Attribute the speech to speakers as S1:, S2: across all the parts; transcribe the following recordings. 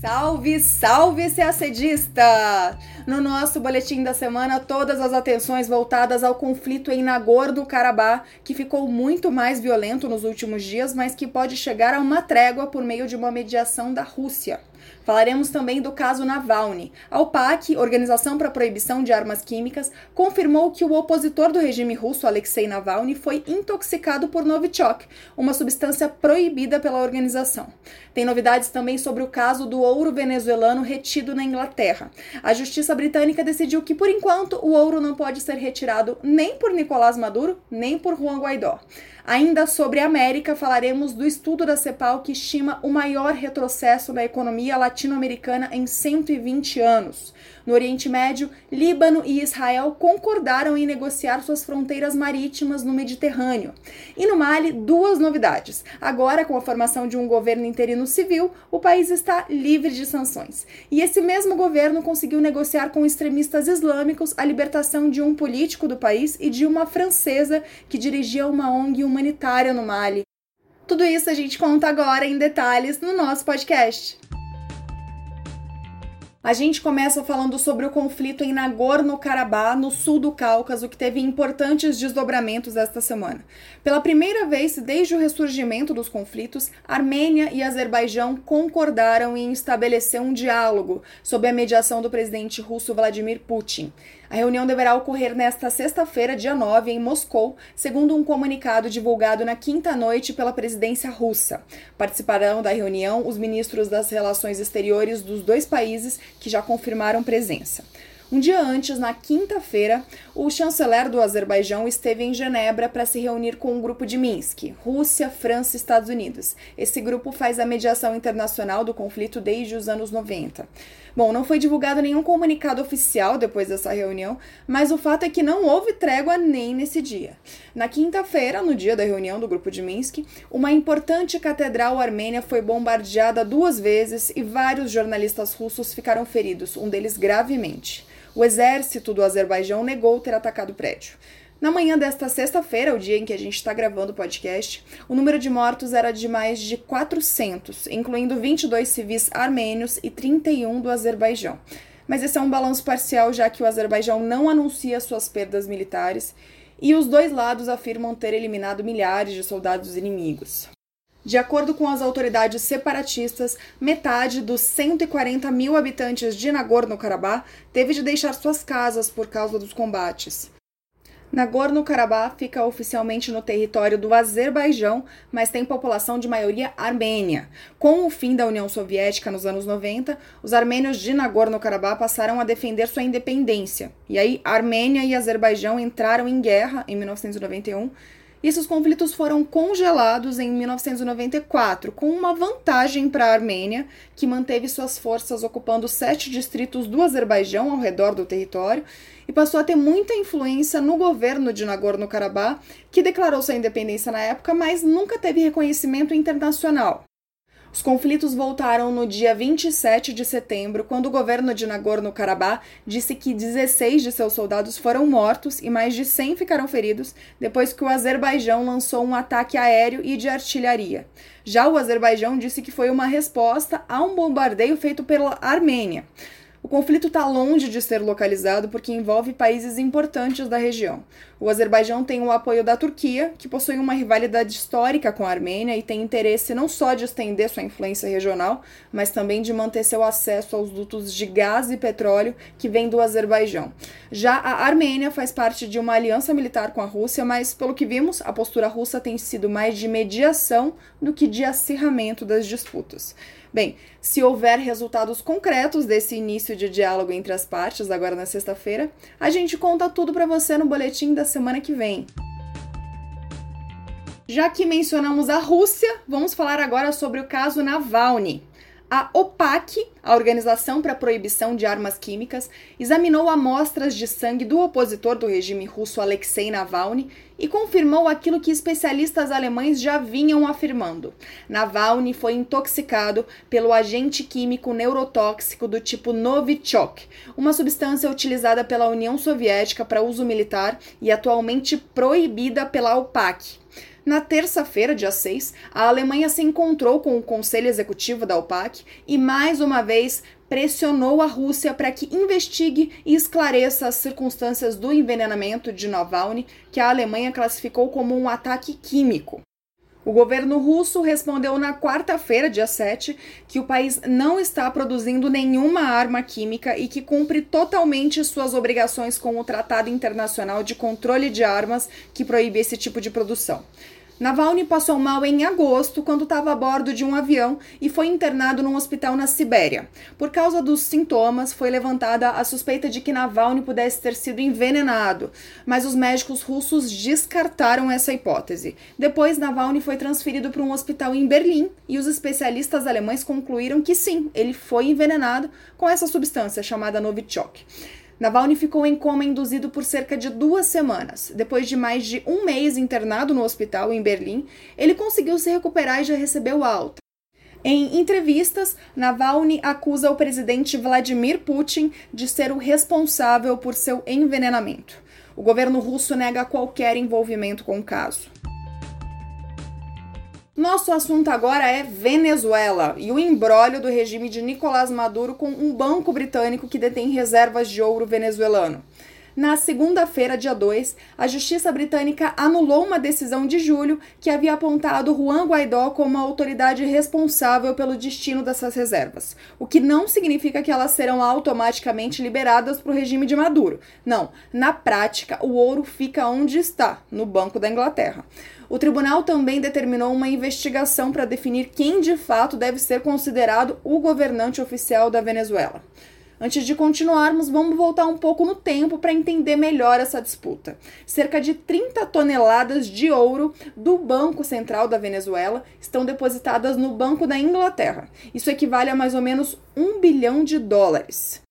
S1: Salve, salve, CACDista! No nosso boletim da semana, todas as atenções voltadas ao conflito em Nagorno-Karabakh, que ficou muito mais violento nos últimos dias, mas que pode chegar a uma trégua por meio de uma mediação da Rússia. Falaremos também do caso Navalny. A OPAC, Organização para a Proibição de Armas Químicas, confirmou que o opositor do regime russo, Alexei Navalny, foi intoxicado por Novichok, uma substância proibida pela organização. Tem novidades também sobre o caso do ouro venezuelano retido na Inglaterra. A justiça britânica decidiu que, por enquanto, o ouro não pode ser retirado nem por Nicolás Maduro, nem por Juan Guaidó. Ainda sobre a América, falaremos do estudo da CEPAL que estima o maior retrocesso da economia latino-americana em 120 anos. No Oriente Médio, Líbano e Israel concordaram em negociar suas fronteiras marítimas no Mediterrâneo. E no Mali, duas novidades. Agora, com a formação de um governo interino civil, o país está livre de sanções. E esse mesmo governo conseguiu negociar com extremistas islâmicos a libertação de um político do país e de uma francesa que dirigia uma ONG humanitária no Mali. Tudo isso a gente conta agora em detalhes no nosso podcast. A gente começa falando sobre o conflito em Nagorno-Karabakh, no sul do Cáucaso, que teve importantes desdobramentos esta semana. Pela primeira vez desde o ressurgimento dos conflitos, Armênia e Azerbaijão concordaram em estabelecer um diálogo sob a mediação do presidente russo Vladimir Putin. A reunião deverá ocorrer nesta sexta-feira, dia 9, em Moscou, segundo um comunicado divulgado na quinta noite pela presidência russa. Participarão da reunião os ministros das relações exteriores dos dois países que já confirmaram presença. Um dia antes, na quinta-feira, o chanceler do Azerbaijão esteve em Genebra para se reunir com um grupo de Minsk, Rússia, França e Estados Unidos. Esse grupo faz a mediação internacional do conflito desde os anos 90. Bom, não foi divulgado nenhum comunicado oficial depois dessa reunião, mas o fato é que não houve trégua nem nesse dia. Na quinta-feira, no dia da reunião do grupo de Minsk, uma importante catedral armênia foi bombardeada duas vezes e vários jornalistas russos ficaram feridos, um deles gravemente. O exército do Azerbaijão negou ter atacado o prédio. Na manhã desta sexta-feira, o dia em que a gente está gravando o podcast, o número de mortos era de mais de 400, incluindo 22 civis armênios e 31 do Azerbaijão. Mas esse é um balanço parcial, já que o Azerbaijão não anuncia suas perdas militares e os dois lados afirmam ter eliminado milhares de soldados inimigos. De acordo com as autoridades separatistas, metade dos 140 mil habitantes de Nagorno-Karabakh teve de deixar suas casas por causa dos combates. Nagorno-Karabakh fica oficialmente no território do Azerbaijão, mas tem população de maioria armênia. Com o fim da União Soviética nos anos 90, os armênios de Nagorno-Karabakh passaram a defender sua independência. E aí, Armênia e Azerbaijão entraram em guerra em 1991 esses conflitos foram congelados em 1994, com uma vantagem para a Armênia, que manteve suas forças ocupando sete distritos do Azerbaijão ao redor do território e passou a ter muita influência no governo de Nagorno-Karabakh, que declarou sua independência na época, mas nunca teve reconhecimento internacional. Os conflitos voltaram no dia 27 de setembro, quando o governo de Nagorno-Karabakh disse que 16 de seus soldados foram mortos e mais de 100 ficaram feridos depois que o Azerbaijão lançou um ataque aéreo e de artilharia. Já o Azerbaijão disse que foi uma resposta a um bombardeio feito pela Armênia. O conflito está longe de ser localizado porque envolve países importantes da região. O Azerbaijão tem o apoio da Turquia, que possui uma rivalidade histórica com a Armênia e tem interesse não só de estender sua influência regional, mas também de manter seu acesso aos dutos de gás e petróleo que vêm do Azerbaijão. Já a Armênia faz parte de uma aliança militar com a Rússia, mas, pelo que vimos, a postura russa tem sido mais de mediação do que de acirramento das disputas. Bem, se houver resultados concretos desse início de diálogo entre as partes, agora na sexta-feira, a gente conta tudo para você no boletim da semana que vem. Já que mencionamos a Rússia, vamos falar agora sobre o caso Navalny. A OPAC, a Organização para a Proibição de Armas Químicas, examinou amostras de sangue do opositor do regime russo Alexei Navalny e confirmou aquilo que especialistas alemães já vinham afirmando. Navalny foi intoxicado pelo agente químico neurotóxico do tipo Novichok, uma substância utilizada pela União Soviética para uso militar e atualmente proibida pela OPAC. Na terça-feira, dia 6, a Alemanha se encontrou com o Conselho Executivo da OPAC e mais uma vez pressionou a Rússia para que investigue e esclareça as circunstâncias do envenenamento de Navalny, que a Alemanha classificou como um ataque químico. O governo russo respondeu na quarta-feira, dia 7, que o país não está produzindo nenhuma arma química e que cumpre totalmente suas obrigações com o Tratado Internacional de Controle de Armas, que proíbe esse tipo de produção. Navalny passou mal em agosto quando estava a bordo de um avião e foi internado num hospital na Sibéria. Por causa dos sintomas, foi levantada a suspeita de que Navalny pudesse ter sido envenenado, mas os médicos russos descartaram essa hipótese. Depois, Navalny foi transferido para um hospital em Berlim e os especialistas alemães concluíram que sim, ele foi envenenado com essa substância chamada Novichok. Navalny ficou em coma induzido por cerca de duas semanas. Depois de mais de um mês internado no hospital em Berlim, ele conseguiu se recuperar e já recebeu alta. Em entrevistas, Navalny acusa o presidente Vladimir Putin de ser o responsável por seu envenenamento. O governo russo nega qualquer envolvimento com o caso. Nosso assunto agora é Venezuela e o embrólio do regime de Nicolás Maduro com um banco britânico que detém reservas de ouro venezuelano. Na segunda-feira, dia 2, a justiça britânica anulou uma decisão de julho que havia apontado Juan Guaidó como a autoridade responsável pelo destino dessas reservas, o que não significa que elas serão automaticamente liberadas para o regime de Maduro. Não, na prática, o ouro fica onde está, no Banco da Inglaterra. O tribunal também determinou uma investigação para definir quem de fato deve ser considerado o governante oficial da Venezuela. Antes de continuarmos, vamos voltar um pouco no tempo para entender melhor essa disputa. Cerca de 30 toneladas de ouro do Banco Central da Venezuela estão depositadas no Banco da Inglaterra. Isso equivale a mais ou menos um bilhão de dólares.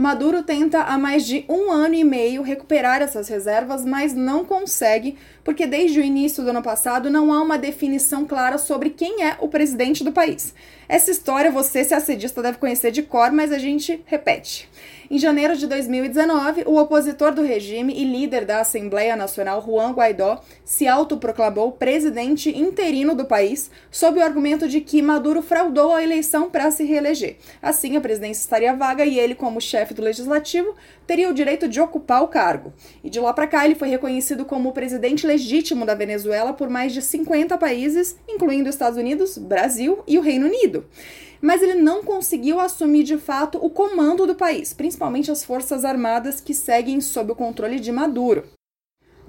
S1: Maduro tenta há mais de um ano e meio recuperar essas reservas, mas não consegue, porque desde o início do ano passado não há uma definição clara sobre quem é o presidente do país. Essa história você, se assedista, deve conhecer de cor, mas a gente repete. Em janeiro de 2019, o opositor do regime e líder da Assembleia Nacional, Juan Guaidó, se autoproclamou presidente interino do país, sob o argumento de que Maduro fraudou a eleição para se reeleger. Assim, a presidência estaria vaga e ele, como chefe do legislativo, teria o direito de ocupar o cargo. E de lá para cá, ele foi reconhecido como o presidente legítimo da Venezuela por mais de 50 países, incluindo Estados Unidos, Brasil e o Reino Unido mas ele não conseguiu assumir de fato o comando do país, principalmente as forças armadas que seguem sob o controle de Maduro.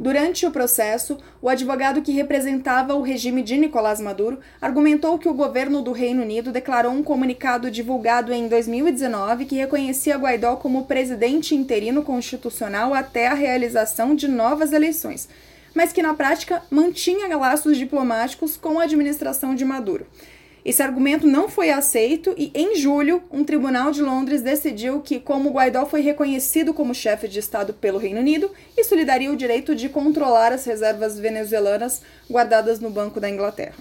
S1: Durante o processo, o advogado que representava o regime de Nicolás Maduro argumentou que o governo do Reino Unido declarou um comunicado divulgado em 2019 que reconhecia Guaidó como presidente interino constitucional até a realização de novas eleições, mas que na prática mantinha laços diplomáticos com a administração de Maduro. Esse argumento não foi aceito e, em julho, um tribunal de Londres decidiu que, como Guaidó foi reconhecido como chefe de Estado pelo Reino Unido, isso lhe daria o direito de controlar as reservas venezuelanas guardadas no Banco da Inglaterra.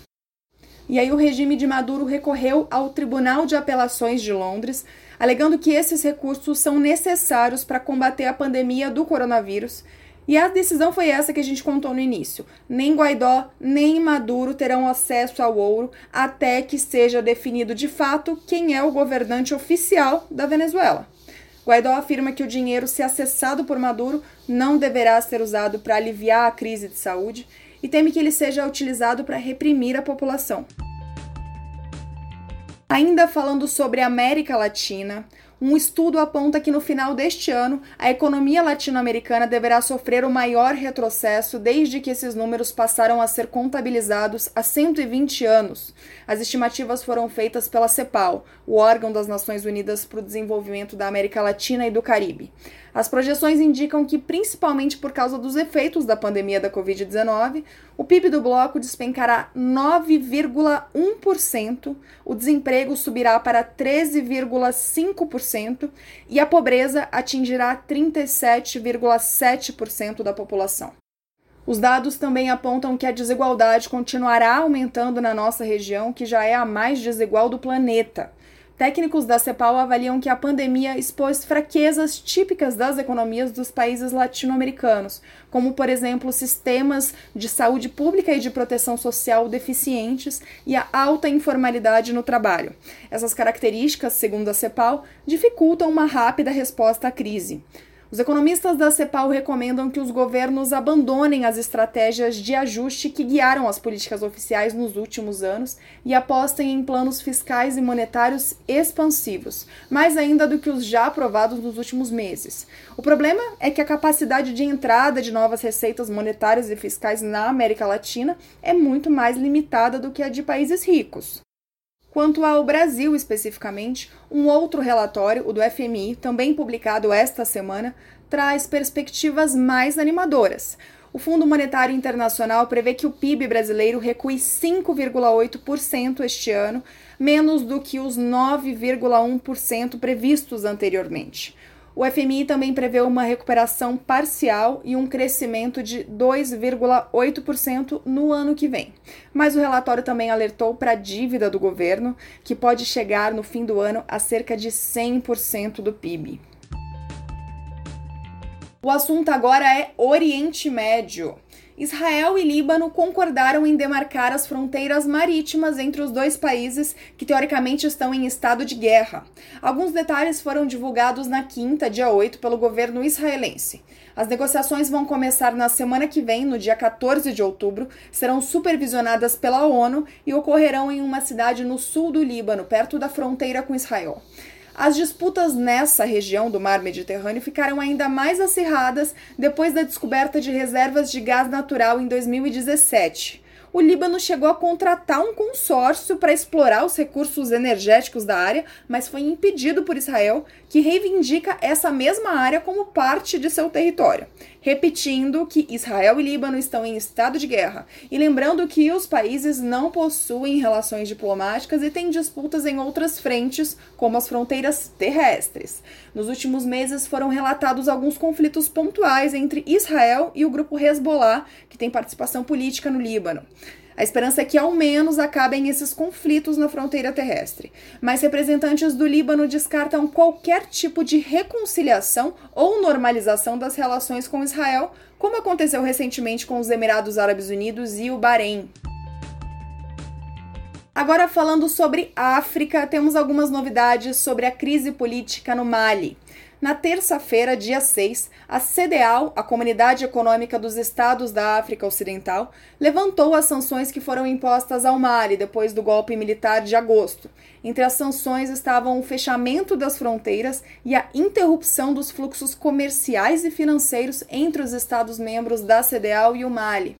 S1: E aí o regime de Maduro recorreu ao Tribunal de Apelações de Londres, alegando que esses recursos são necessários para combater a pandemia do coronavírus e a decisão foi essa que a gente contou no início. Nem Guaidó, nem Maduro terão acesso ao ouro até que seja definido de fato quem é o governante oficial da Venezuela. Guaidó afirma que o dinheiro, se acessado por Maduro, não deverá ser usado para aliviar a crise de saúde e teme que ele seja utilizado para reprimir a população. Ainda falando sobre América Latina, um estudo aponta que no final deste ano a economia latino-americana deverá sofrer o maior retrocesso desde que esses números passaram a ser contabilizados há 120 anos. As estimativas foram feitas pela CEPAL, o órgão das Nações Unidas para o Desenvolvimento da América Latina e do Caribe. As projeções indicam que, principalmente por causa dos efeitos da pandemia da Covid-19, o PIB do bloco despencará 9,1%, o desemprego subirá para 13,5% e a pobreza atingirá 37,7% da população. Os dados também apontam que a desigualdade continuará aumentando na nossa região, que já é a mais desigual do planeta. Técnicos da CEPAL avaliam que a pandemia expôs fraquezas típicas das economias dos países latino-americanos, como, por exemplo, sistemas de saúde pública e de proteção social deficientes e a alta informalidade no trabalho. Essas características, segundo a CEPAL, dificultam uma rápida resposta à crise. Os economistas da CEPAL recomendam que os governos abandonem as estratégias de ajuste que guiaram as políticas oficiais nos últimos anos e apostem em planos fiscais e monetários expansivos, mais ainda do que os já aprovados nos últimos meses. O problema é que a capacidade de entrada de novas receitas monetárias e fiscais na América Latina é muito mais limitada do que a de países ricos. Quanto ao Brasil especificamente, um outro relatório, o do FMI, também publicado esta semana, traz perspectivas mais animadoras. O Fundo Monetário Internacional prevê que o PIB brasileiro recue 5,8% este ano, menos do que os 9,1% previstos anteriormente. O FMI também prevê uma recuperação parcial e um crescimento de 2,8% no ano que vem. Mas o relatório também alertou para a dívida do governo, que pode chegar no fim do ano a cerca de 100% do PIB. O assunto agora é Oriente Médio. Israel e Líbano concordaram em demarcar as fronteiras marítimas entre os dois países que teoricamente estão em estado de guerra. Alguns detalhes foram divulgados na quinta, dia 8, pelo governo israelense. As negociações vão começar na semana que vem, no dia 14 de outubro, serão supervisionadas pela ONU e ocorrerão em uma cidade no sul do Líbano, perto da fronteira com Israel. As disputas nessa região do mar Mediterrâneo ficaram ainda mais acirradas depois da descoberta de reservas de gás natural em 2017 o Líbano chegou a contratar um consórcio para explorar os recursos energéticos da área, mas foi impedido por Israel, que reivindica essa mesma área como parte de seu território. Repetindo que Israel e Líbano estão em estado de guerra e lembrando que os países não possuem relações diplomáticas e têm disputas em outras frentes, como as fronteiras terrestres. Nos últimos meses foram relatados alguns conflitos pontuais entre Israel e o grupo Hezbollah, que tem participação política no Líbano. A esperança é que ao menos acabem esses conflitos na fronteira terrestre. Mas representantes do Líbano descartam qualquer tipo de reconciliação ou normalização das relações com Israel, como aconteceu recentemente com os Emirados Árabes Unidos e o Bahrein. Agora, falando sobre África, temos algumas novidades sobre a crise política no Mali. Na terça-feira, dia 6, a CDAO, a Comunidade Econômica dos Estados da África Ocidental, levantou as sanções que foram impostas ao Mali depois do golpe militar de agosto. Entre as sanções estavam o fechamento das fronteiras e a interrupção dos fluxos comerciais e financeiros entre os Estados-membros da CDAO e o Mali.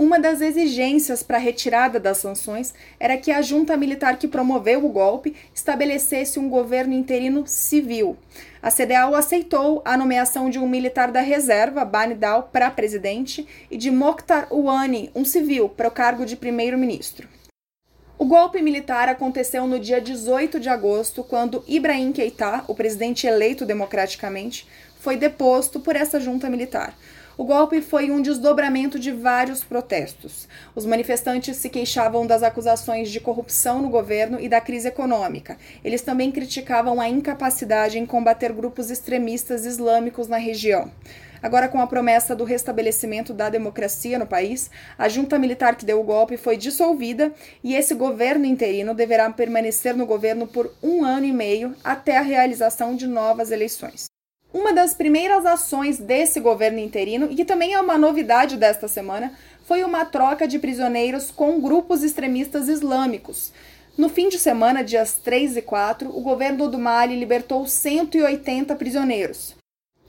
S1: Uma das exigências para a retirada das sanções era que a junta militar que promoveu o golpe estabelecesse um governo interino civil. A CDAO aceitou a nomeação de um militar da reserva, Banidal, para presidente, e de Mokhtar Ouani, um civil, para o cargo de primeiro-ministro. O golpe militar aconteceu no dia 18 de agosto, quando Ibrahim Keita, o presidente eleito democraticamente, foi deposto por essa junta militar. O golpe foi um desdobramento de vários protestos. Os manifestantes se queixavam das acusações de corrupção no governo e da crise econômica. Eles também criticavam a incapacidade em combater grupos extremistas islâmicos na região. Agora, com a promessa do restabelecimento da democracia no país, a junta militar que deu o golpe foi dissolvida e esse governo interino deverá permanecer no governo por um ano e meio até a realização de novas eleições. Uma das primeiras ações desse governo interino, e que também é uma novidade desta semana, foi uma troca de prisioneiros com grupos extremistas islâmicos. No fim de semana, dias 3 e 4, o governo do Mali libertou 180 prisioneiros.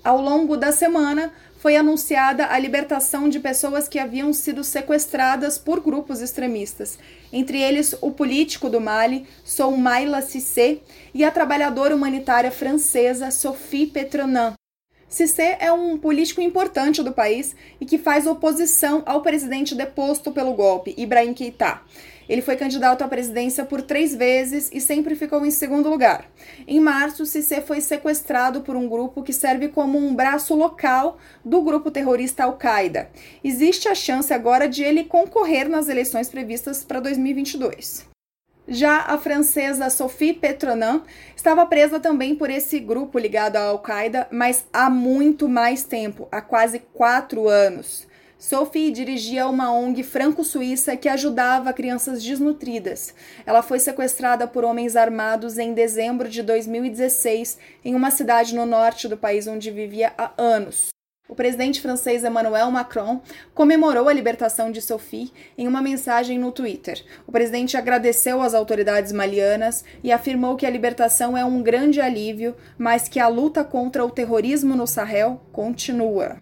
S1: Ao longo da semana, foi anunciada a libertação de pessoas que haviam sido sequestradas por grupos extremistas, entre eles o político do Mali, Soumaila Cissé, e a trabalhadora humanitária francesa Sophie Petronin. Cissé é um político importante do país e que faz oposição ao presidente deposto pelo golpe, Ibrahim Keita. Ele foi candidato à presidência por três vezes e sempre ficou em segundo lugar. Em março, Cissé foi sequestrado por um grupo que serve como um braço local do grupo terrorista Al-Qaeda. Existe a chance agora de ele concorrer nas eleições previstas para 2022. Já a francesa Sophie Petronin estava presa também por esse grupo ligado à Al-Qaeda, mas há muito mais tempo há quase quatro anos. Sophie dirigia uma ONG franco-suíça que ajudava crianças desnutridas. Ela foi sequestrada por homens armados em dezembro de 2016 em uma cidade no norte do país onde vivia há anos. O presidente francês Emmanuel Macron comemorou a libertação de Sophie em uma mensagem no Twitter. O presidente agradeceu às autoridades malianas e afirmou que a libertação é um grande alívio, mas que a luta contra o terrorismo no Sahel continua.